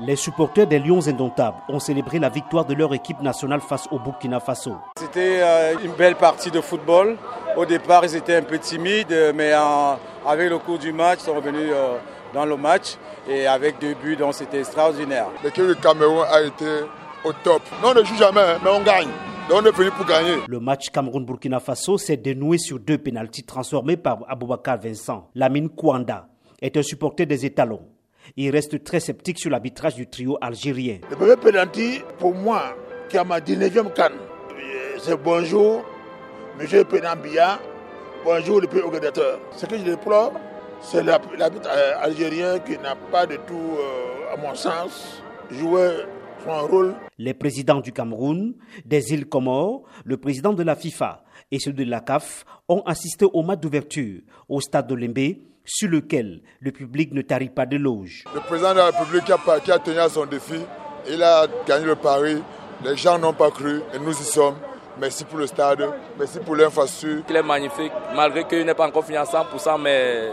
Les supporters des Lions indomptables ont célébré la victoire de leur équipe nationale face au Burkina Faso. C'était euh, une belle partie de football. Au départ, ils étaient un peu timides, mais avec le cours du match, ils sont revenus euh, dans le match et avec deux buts, donc c'était extraordinaire. L'équipe du Cameroun a été au top. Non, on ne joue jamais, hein, mais on gagne. Donc on est venu pour gagner. Le match Cameroun-Burkina Faso s'est dénoué sur deux pénalties transformés par Aboubakar Vincent. Lamine Kouanda est un supporter des étalons. Il reste très sceptique sur l'arbitrage du trio algérien. Le premier penalty, pour moi, qui a ma 19e canne, c'est bonjour, monsieur Penambia, bonjour le pays organisateur. Ce que je déplore, c'est l'arbitre euh, algérien qui n'a pas du tout, euh, à mon sens, joué rôle. Les présidents du Cameroun, des îles Comores, le président de la FIFA et celui de la CAF ont assisté au match d'ouverture au stade de Lembe sur lequel le public ne tarit pas de loge. Le président de la République a, qui a tenu à son défi, il a gagné le pari, les gens n'ont pas cru et nous y sommes. Merci pour le stade, merci pour l'infrastructure. Il est magnifique, malgré qu'il n'est pas encore fini à 100%, mais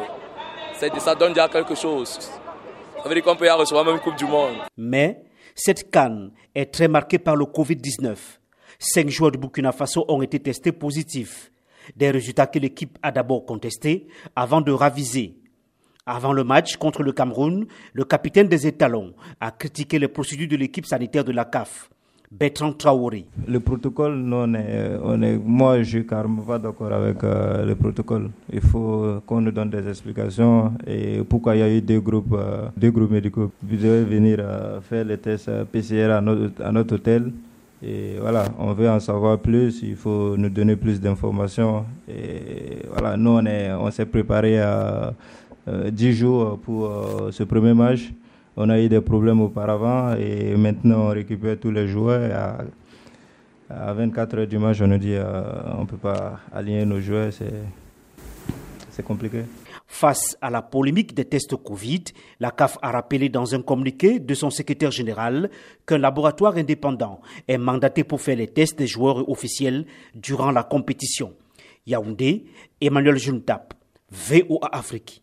ça donne déjà quelque chose. Ça veut dire qu'on peut y recevoir même une Coupe du Monde. Mais cette canne est très marquée par le Covid-19. Cinq joueurs de Burkina Faso ont été testés positifs. Des résultats que l'équipe a d'abord contestés avant de raviser. Avant le match contre le Cameroun, le capitaine des étalons a critiqué les procédures de l'équipe sanitaire de la CAF. Bertrand Traoré. Le protocole, non, on est, moi je suis carrément pas d'accord avec euh, le protocole. Il faut qu'on nous donne des explications et pourquoi il y a eu deux groupes, euh, deux groupes médicaux. Vous devez venir euh, faire les tests PCR à notre, à notre hôtel. Et voilà, on veut en savoir plus, il faut nous donner plus d'informations. Et voilà, nous, on, est, on s'est préparé à 10 jours pour ce premier match. On a eu des problèmes auparavant et maintenant on récupère tous les joueurs. À, 24 heures du match, on nous dit qu'on ne peut pas aligner nos joueurs, c'est compliqué. Face à la polémique des tests Covid, la CAF a rappelé dans un communiqué de son secrétaire général qu'un laboratoire indépendant est mandaté pour faire les tests des joueurs officiels durant la compétition. Yaoundé, Emmanuel Juntap, VOA Afrique.